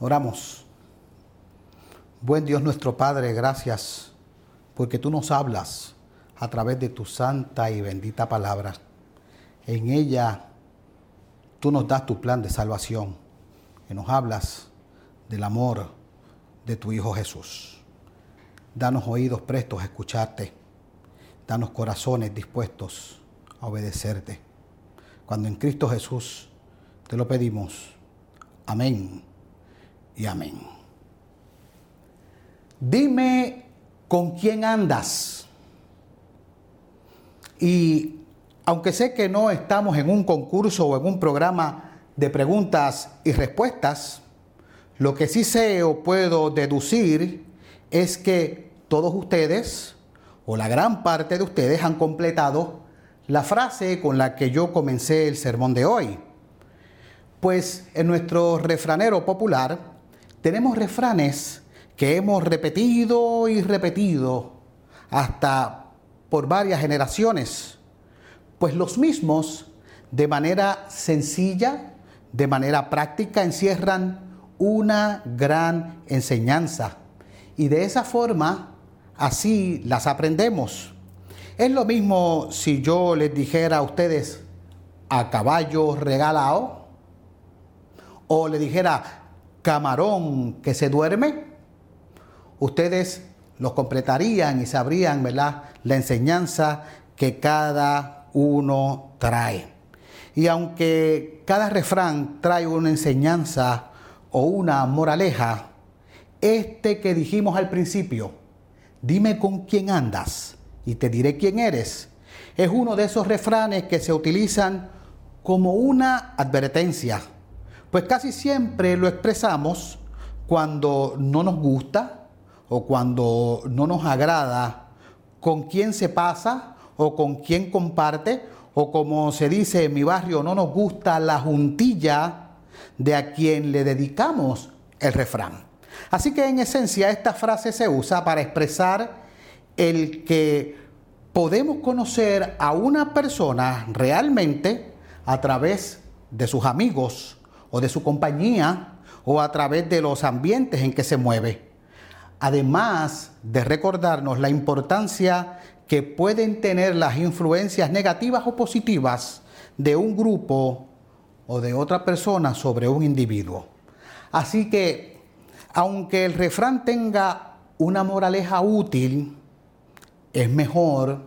Oramos. Buen Dios nuestro Padre, gracias porque tú nos hablas a través de tu santa y bendita palabra. En ella tú nos das tu plan de salvación y nos hablas del amor de tu Hijo Jesús. Danos oídos prestos a escucharte. Danos corazones dispuestos a obedecerte. Cuando en Cristo Jesús te lo pedimos. Amén y amén. Dime con quién andas. Y aunque sé que no estamos en un concurso o en un programa de preguntas y respuestas, lo que sí sé o puedo deducir es que todos ustedes, o la gran parte de ustedes, han completado la frase con la que yo comencé el sermón de hoy. Pues en nuestro refranero popular tenemos refranes que hemos repetido y repetido hasta por varias generaciones, pues los mismos de manera sencilla, de manera práctica, encierran una gran enseñanza. Y de esa forma, así las aprendemos. Es lo mismo si yo les dijera a ustedes a caballo regalado o le dijera camarón que se duerme. Ustedes los completarían y sabrían la enseñanza que cada uno trae. Y aunque cada refrán trae una enseñanza o una moraleja, este que dijimos al principio, dime con quién andas y te diré quién eres, es uno de esos refranes que se utilizan como una advertencia, pues casi siempre lo expresamos cuando no nos gusta o cuando no nos agrada con quién se pasa o con quién comparte o como se dice en mi barrio, no nos gusta la juntilla de a quien le dedicamos el refrán. Así que en esencia esta frase se usa para expresar el que podemos conocer a una persona realmente a través de sus amigos o de su compañía o a través de los ambientes en que se mueve. Además de recordarnos la importancia que pueden tener las influencias negativas o positivas de un grupo o de otra persona sobre un individuo. Así que, aunque el refrán tenga una moraleja útil, es mejor,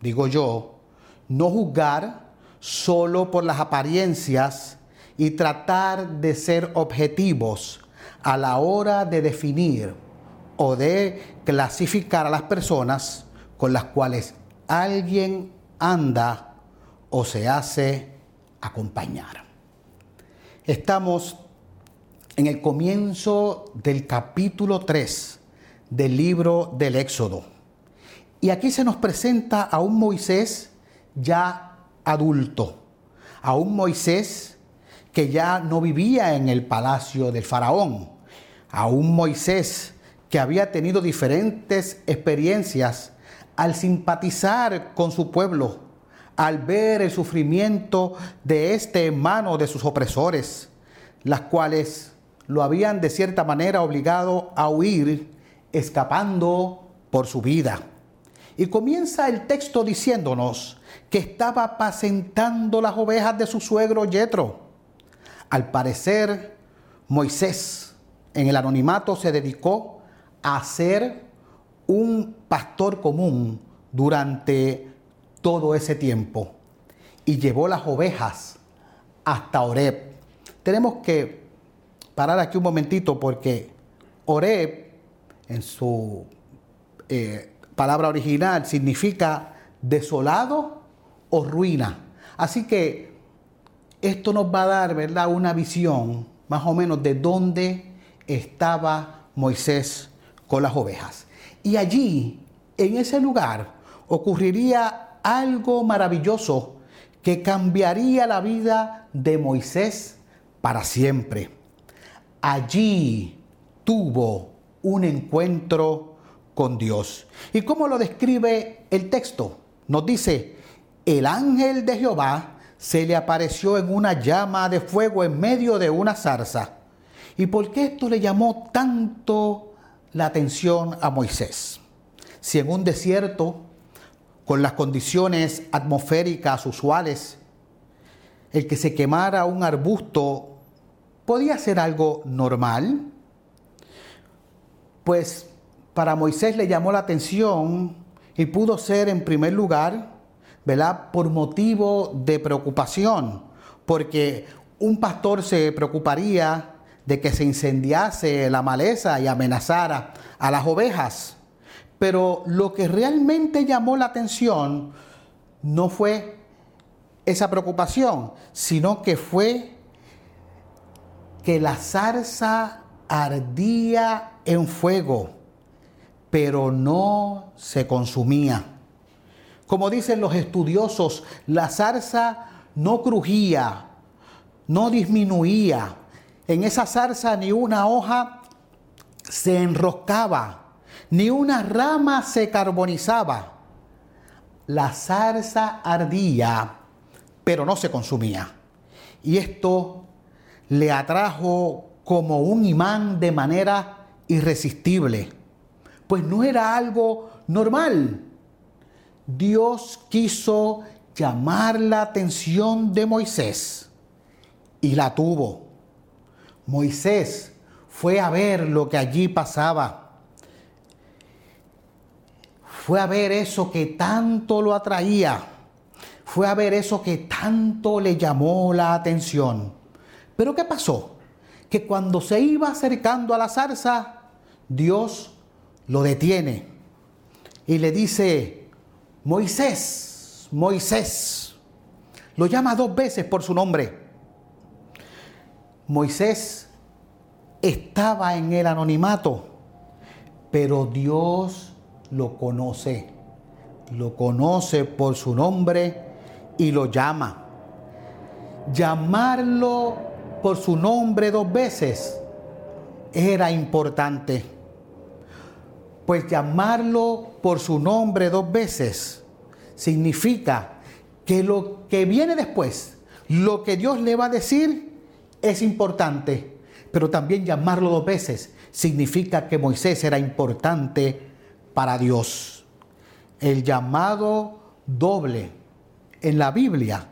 digo yo, no juzgar solo por las apariencias y tratar de ser objetivos a la hora de definir o de clasificar a las personas con las cuales alguien anda o se hace acompañar. Estamos en el comienzo del capítulo 3 del libro del Éxodo. Y aquí se nos presenta a un Moisés ya adulto, a un Moisés que ya no vivía en el palacio del faraón, a un Moisés que había tenido diferentes experiencias al simpatizar con su pueblo, al ver el sufrimiento de este en de sus opresores, las cuales lo habían de cierta manera obligado a huir, escapando por su vida. Y comienza el texto diciéndonos que estaba apacentando las ovejas de su suegro Yetro. Al parecer, Moisés en el anonimato se dedicó a ser un pastor común durante todo ese tiempo y llevó las ovejas hasta Oreb. Tenemos que parar aquí un momentito porque Oreb, en su eh, palabra original, significa desolado o ruina. Así que esto nos va a dar, ¿verdad?, una visión más o menos de dónde estaba Moisés con las ovejas. Y allí, en ese lugar, ocurriría algo maravilloso que cambiaría la vida de Moisés para siempre. Allí tuvo un encuentro con Dios. ¿Y cómo lo describe el texto? Nos dice, el ángel de Jehová se le apareció en una llama de fuego en medio de una zarza. ¿Y por qué esto le llamó tanto la atención a Moisés? Si en un desierto, con las condiciones atmosféricas usuales, el que se quemara un arbusto podía ser algo normal, pues para Moisés le llamó la atención y pudo ser en primer lugar, ¿verdad? Por motivo de preocupación, porque un pastor se preocuparía de que se incendiase la maleza y amenazara a las ovejas. Pero lo que realmente llamó la atención no fue esa preocupación, sino que fue que la zarza ardía en fuego, pero no se consumía. Como dicen los estudiosos, la zarza no crujía, no disminuía. En esa zarza ni una hoja se enroscaba, ni una rama se carbonizaba. La zarza ardía, pero no se consumía. Y esto le atrajo como un imán de manera irresistible, pues no era algo normal. Dios quiso llamar la atención de Moisés y la tuvo. Moisés fue a ver lo que allí pasaba. Fue a ver eso que tanto lo atraía. Fue a ver eso que tanto le llamó la atención. Pero ¿qué pasó? Que cuando se iba acercando a la zarza, Dios lo detiene y le dice, Moisés, Moisés. Lo llama dos veces por su nombre. Moisés estaba en el anonimato, pero Dios lo conoce. Lo conoce por su nombre y lo llama. Llamarlo por su nombre dos veces era importante. Pues llamarlo por su nombre dos veces significa que lo que viene después, lo que Dios le va a decir, es importante. Pero también llamarlo dos veces significa que Moisés era importante para Dios. El llamado doble en la Biblia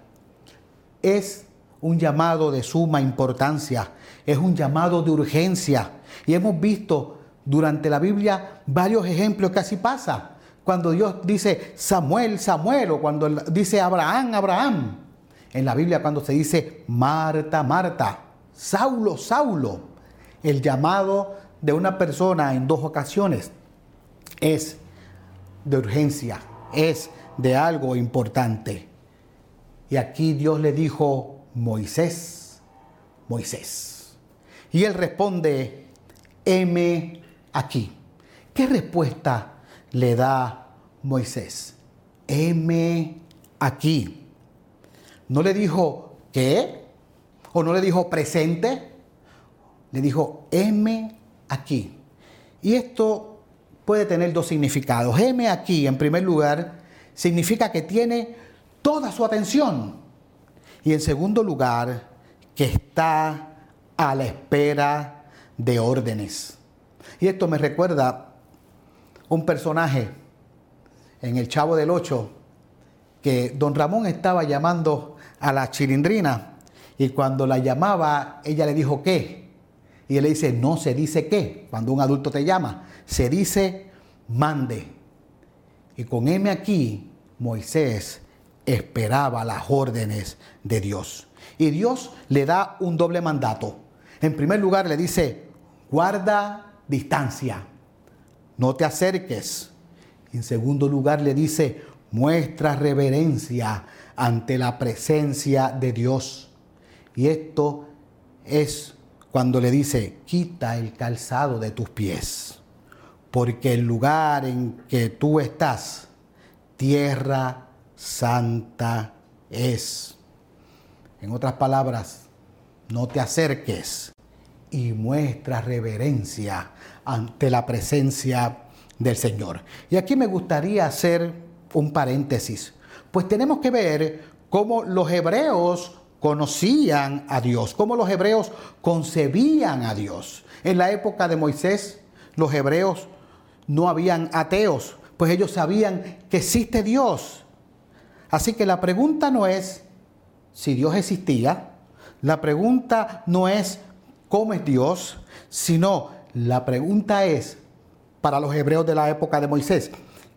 es un llamado de suma importancia, es un llamado de urgencia. Y hemos visto durante la Biblia varios ejemplos que así pasa. Cuando Dios dice Samuel, Samuel, o cuando dice Abraham, Abraham. En la Biblia cuando se dice Marta, Marta, Saulo, Saulo. El llamado de una persona en dos ocasiones es de urgencia, es de algo importante. Y aquí Dios le dijo, Moisés, Moisés. Y él responde, heme aquí. ¿Qué respuesta le da Moisés? Heme aquí. No le dijo qué, o no le dijo presente, le dijo heme aquí. Y esto puede tener dos significados. Heme aquí, en primer lugar, significa que tiene toda su atención y en segundo lugar, que está a la espera de órdenes. Y esto me recuerda un personaje en El Chavo del Ocho, que don Ramón estaba llamando a la chilindrina y cuando la llamaba, ella le dijo qué. Y él le dice, no se dice qué, cuando un adulto te llama, se dice mande. Y con M aquí, Moisés esperaba las órdenes de Dios. Y Dios le da un doble mandato. En primer lugar le dice, guarda distancia, no te acerques. En segundo lugar le dice, muestra reverencia ante la presencia de Dios. Y esto es cuando le dice, quita el calzado de tus pies, porque el lugar en que tú estás, tierra santa es. En otras palabras, no te acerques y muestra reverencia ante la presencia del Señor. Y aquí me gustaría hacer un paréntesis, pues tenemos que ver cómo los hebreos conocían a Dios, cómo los hebreos concebían a Dios. En la época de Moisés, los hebreos no habían ateos, pues ellos sabían que existe Dios. Así que la pregunta no es si Dios existía, la pregunta no es cómo es Dios, sino la pregunta es, para los hebreos de la época de Moisés,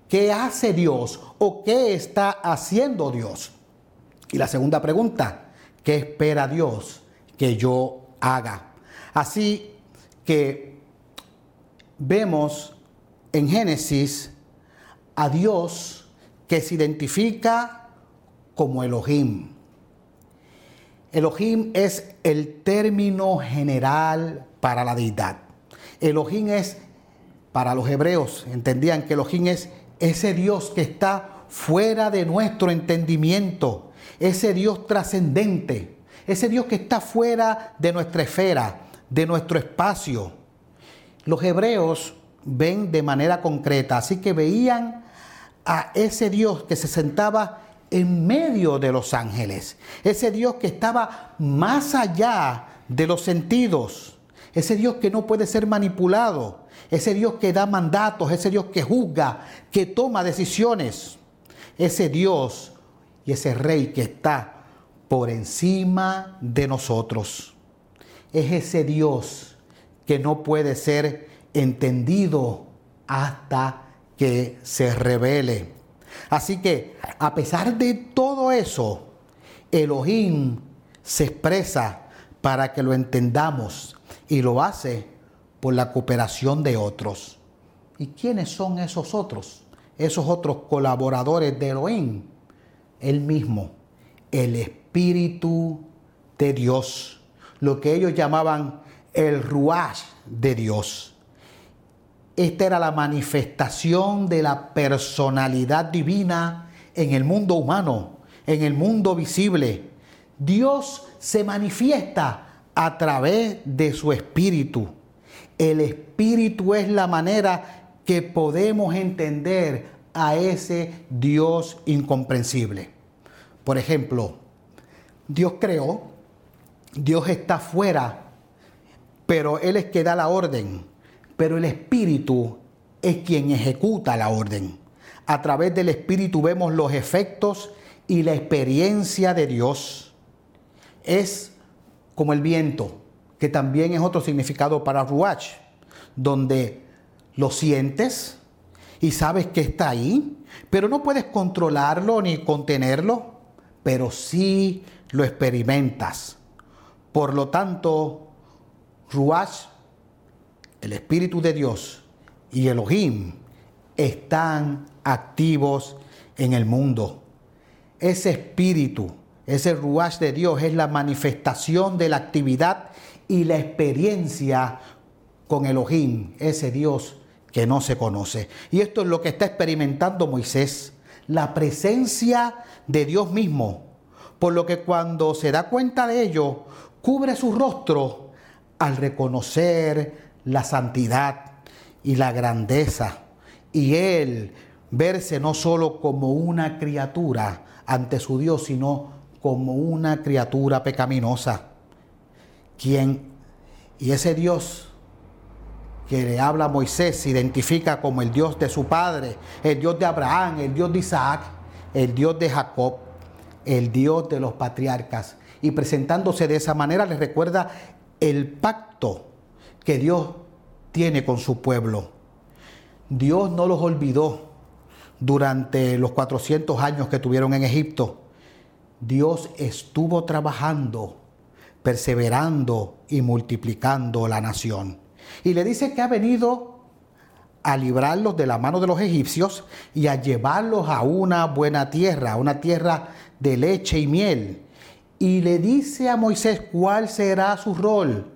¿qué hace Dios o qué está haciendo Dios? Y la segunda pregunta, ¿qué espera Dios que yo haga? Así que vemos en Génesis a Dios que se identifica como Elohim. Elohim es el término general para la deidad. Elohim es, para los hebreos, entendían que Elohim es ese Dios que está fuera de nuestro entendimiento, ese Dios trascendente, ese Dios que está fuera de nuestra esfera, de nuestro espacio. Los hebreos ven de manera concreta, así que veían a ese Dios que se sentaba en medio de los ángeles, ese Dios que estaba más allá de los sentidos, ese Dios que no puede ser manipulado, ese Dios que da mandatos, ese Dios que juzga, que toma decisiones, ese Dios y ese Rey que está por encima de nosotros. Es ese Dios que no puede ser entendido hasta que se revele. Así que, a pesar de todo eso, Elohim se expresa para que lo entendamos y lo hace por la cooperación de otros. ¿Y quiénes son esos otros? Esos otros colaboradores de Elohim. El mismo, el Espíritu de Dios, lo que ellos llamaban el Ruach de Dios. Esta era la manifestación de la personalidad divina en el mundo humano, en el mundo visible. Dios se manifiesta a través de su espíritu. El espíritu es la manera que podemos entender a ese Dios incomprensible. Por ejemplo, Dios creó, Dios está fuera, pero Él es que da la orden pero el Espíritu es quien ejecuta la orden. A través del Espíritu vemos los efectos y la experiencia de Dios. Es como el viento, que también es otro significado para Ruach, donde lo sientes y sabes que está ahí, pero no puedes controlarlo ni contenerlo, pero sí lo experimentas. Por lo tanto, Ruach el Espíritu de Dios y Elohim están activos en el mundo. Ese espíritu, ese ruach de Dios es la manifestación de la actividad y la experiencia con Elohim, ese Dios que no se conoce. Y esto es lo que está experimentando Moisés, la presencia de Dios mismo. Por lo que cuando se da cuenta de ello, cubre su rostro al reconocer la santidad y la grandeza. Y él verse no solo como una criatura ante su Dios, sino como una criatura pecaminosa. Quien, y ese Dios que le habla a Moisés se identifica como el Dios de su padre, el Dios de Abraham, el Dios de Isaac, el Dios de Jacob, el Dios de los patriarcas. Y presentándose de esa manera les recuerda el pacto que Dios tiene con su pueblo. Dios no los olvidó durante los 400 años que tuvieron en Egipto. Dios estuvo trabajando, perseverando y multiplicando la nación. Y le dice que ha venido a librarlos de la mano de los egipcios y a llevarlos a una buena tierra, una tierra de leche y miel. Y le dice a Moisés cuál será su rol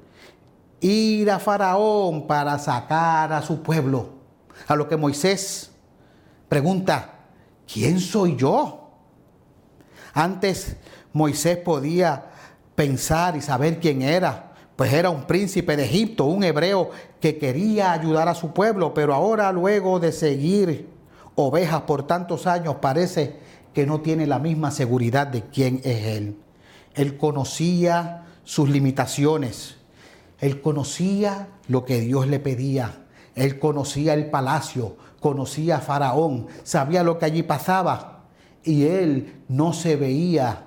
ir a Faraón para sacar a su pueblo. A lo que Moisés pregunta, ¿quién soy yo? Antes Moisés podía pensar y saber quién era, pues era un príncipe de Egipto, un hebreo que quería ayudar a su pueblo, pero ahora luego de seguir ovejas por tantos años parece que no tiene la misma seguridad de quién es él. Él conocía sus limitaciones. Él conocía lo que Dios le pedía. Él conocía el palacio, conocía a Faraón, sabía lo que allí pasaba. Y él no se veía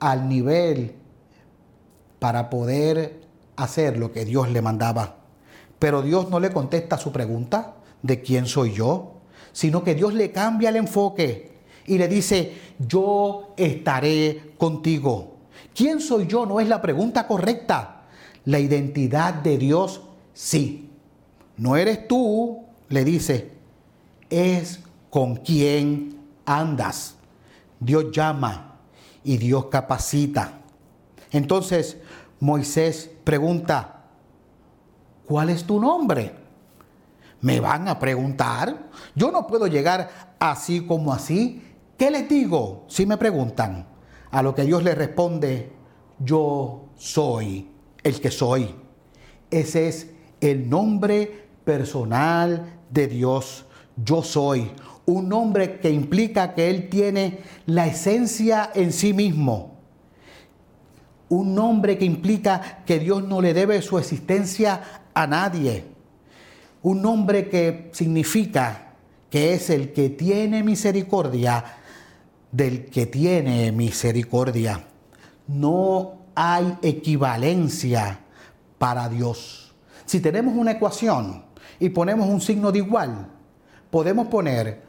al nivel para poder hacer lo que Dios le mandaba. Pero Dios no le contesta su pregunta de quién soy yo, sino que Dios le cambia el enfoque y le dice, yo estaré contigo. ¿Quién soy yo? No es la pregunta correcta. La identidad de Dios, sí. No eres tú, le dice, es con quién andas. Dios llama y Dios capacita. Entonces Moisés pregunta, ¿cuál es tu nombre? Me van a preguntar. Yo no puedo llegar así como así. ¿Qué les digo si me preguntan? A lo que Dios le responde, yo soy el que soy. Ese es el nombre personal de Dios. Yo soy. Un nombre que implica que Él tiene la esencia en sí mismo un nombre que implica que Dios no le debe su existencia a nadie. Un nombre que significa que es el que tiene misericordia del que tiene misericordia. No hay equivalencia para Dios. Si tenemos una ecuación y ponemos un signo de igual, podemos poner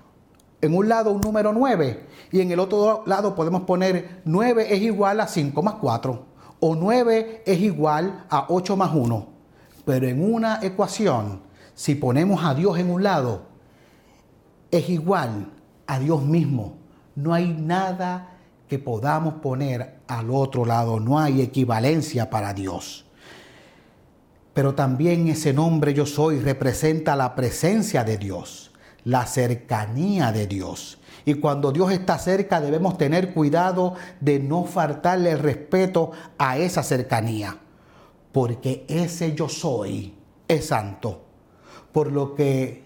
en un lado un número 9 y en el otro lado podemos poner 9 es igual a 5 más 4 o 9 es igual a 8 más 1. Pero en una ecuación, si ponemos a Dios en un lado, es igual a Dios mismo. No hay nada que podamos poner al otro lado, no hay equivalencia para Dios. Pero también ese nombre yo soy representa la presencia de Dios, la cercanía de Dios. Y cuando Dios está cerca debemos tener cuidado de no faltarle el respeto a esa cercanía. Porque ese yo soy es santo. Por lo que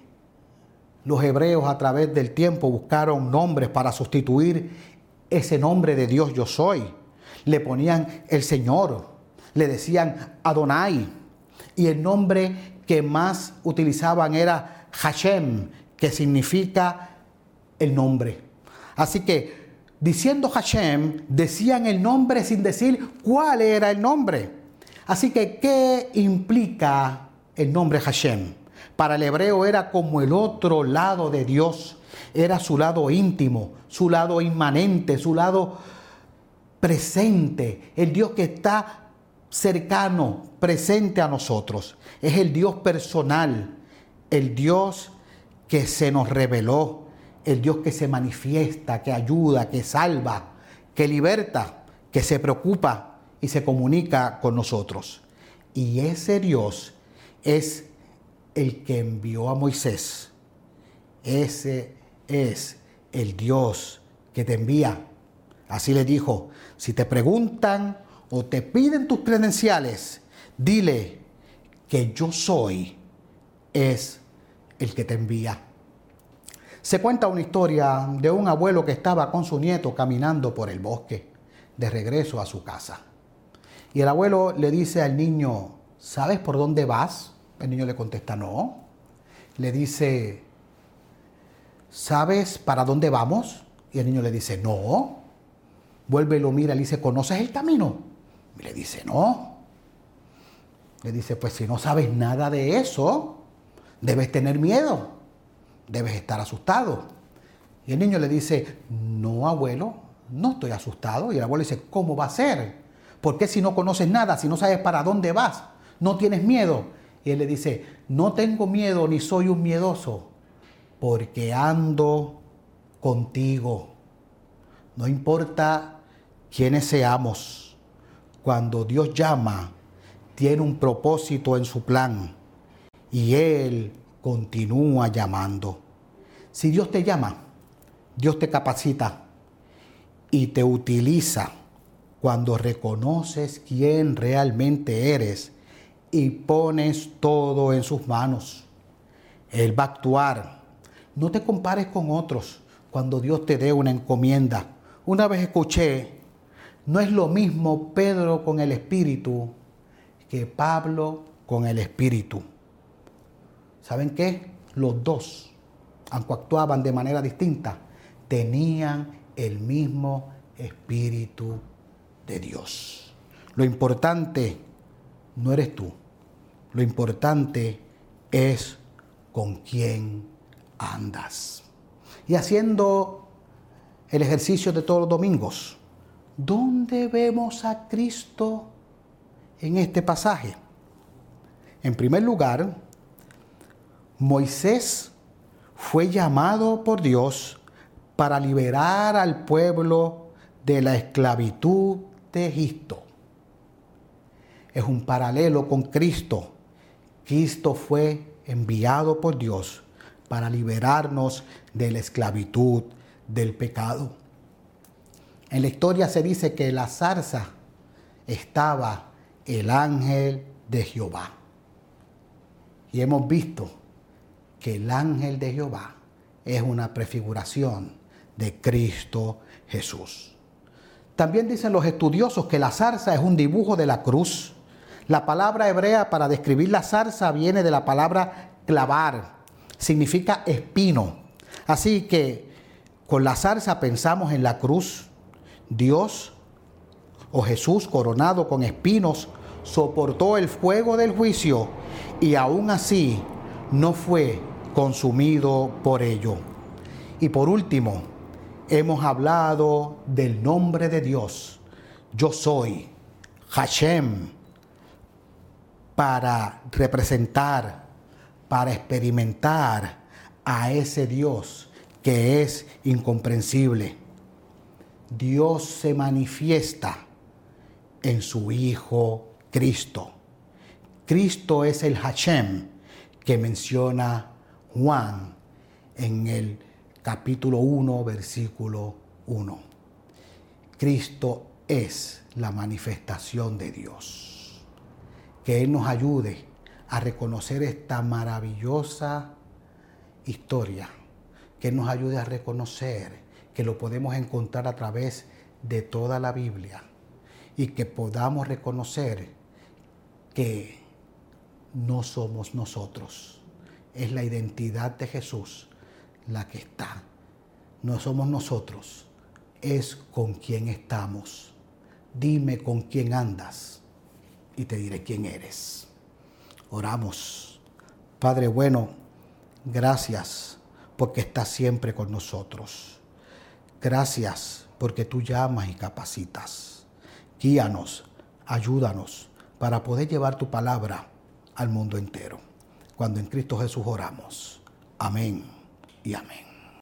los hebreos a través del tiempo buscaron nombres para sustituir ese nombre de Dios yo soy. Le ponían el Señor, le decían Adonai. Y el nombre que más utilizaban era Hashem, que significa el nombre. Así que diciendo Hashem, decían el nombre sin decir cuál era el nombre. Así que, ¿qué implica el nombre Hashem? Para el hebreo era como el otro lado de Dios, era su lado íntimo, su lado inmanente, su lado presente, el Dios que está cercano, presente a nosotros. Es el Dios personal, el Dios que se nos reveló, el Dios que se manifiesta, que ayuda, que salva, que liberta, que se preocupa y se comunica con nosotros. Y ese Dios es el que envió a Moisés. Ese es el Dios que te envía. Así le dijo, si te preguntan o te piden tus credenciales, dile que yo soy, es el que te envía. Se cuenta una historia de un abuelo que estaba con su nieto caminando por el bosque de regreso a su casa. Y el abuelo le dice al niño, ¿sabes por dónde vas? El niño le contesta, no. Le dice, ¿sabes para dónde vamos? Y el niño le dice, no. Vuelve y lo mira le dice, ¿conoces el camino? Y le dice, no. Le dice, pues si no sabes nada de eso, debes tener miedo debes estar asustado. Y el niño le dice, no, abuelo, no estoy asustado. Y el abuelo dice, ¿cómo va a ser? ¿Por qué si no conoces nada, si no sabes para dónde vas, no tienes miedo? Y él le dice, no tengo miedo ni soy un miedoso, porque ando contigo. No importa quiénes seamos, cuando Dios llama, tiene un propósito en su plan y Él continúa llamando. Si Dios te llama, Dios te capacita y te utiliza cuando reconoces quién realmente eres y pones todo en sus manos. Él va a actuar. No te compares con otros cuando Dios te dé una encomienda. Una vez escuché No es lo mismo Pedro con el Espíritu que Pablo con el Espíritu. ¿Saben qué? Los dos, aunque actuaban de manera distinta, tenían el mismo Espíritu de Dios. Lo importante no eres tú, lo importante es con quién andas. Y haciendo el ejercicio de todos los domingos, ¿dónde vemos a Cristo en este pasaje? En primer lugar, Moisés fue llamado por Dios para liberar al pueblo de la esclavitud de Egipto. Es un paralelo con Cristo. Cristo fue enviado por Dios para liberarnos de la esclavitud del pecado. En la historia se dice que la zarza estaba el ángel de Jehová. Y hemos visto que el ángel de Jehová es una prefiguración de Cristo Jesús. También dicen los estudiosos que la zarza es un dibujo de la cruz. La palabra hebrea para describir la zarza viene de la palabra clavar, significa espino. Así que con la zarza pensamos en la cruz. Dios o Jesús coronado con espinos soportó el fuego del juicio y aún así no fue consumido por ello. Y por último, hemos hablado del nombre de Dios. Yo soy Hashem para representar, para experimentar a ese Dios que es incomprensible. Dios se manifiesta en su Hijo Cristo. Cristo es el Hashem que menciona Juan en el capítulo 1, versículo 1. Cristo es la manifestación de Dios. Que Él nos ayude a reconocer esta maravillosa historia. Que nos ayude a reconocer que lo podemos encontrar a través de toda la Biblia y que podamos reconocer que no somos nosotros. Es la identidad de Jesús la que está. No somos nosotros, es con quien estamos. Dime con quién andas y te diré quién eres. Oramos. Padre bueno, gracias porque estás siempre con nosotros. Gracias porque tú llamas y capacitas. Guíanos, ayúdanos para poder llevar tu palabra al mundo entero. Cuando en Cristo Jesús oramos. Amén y amén.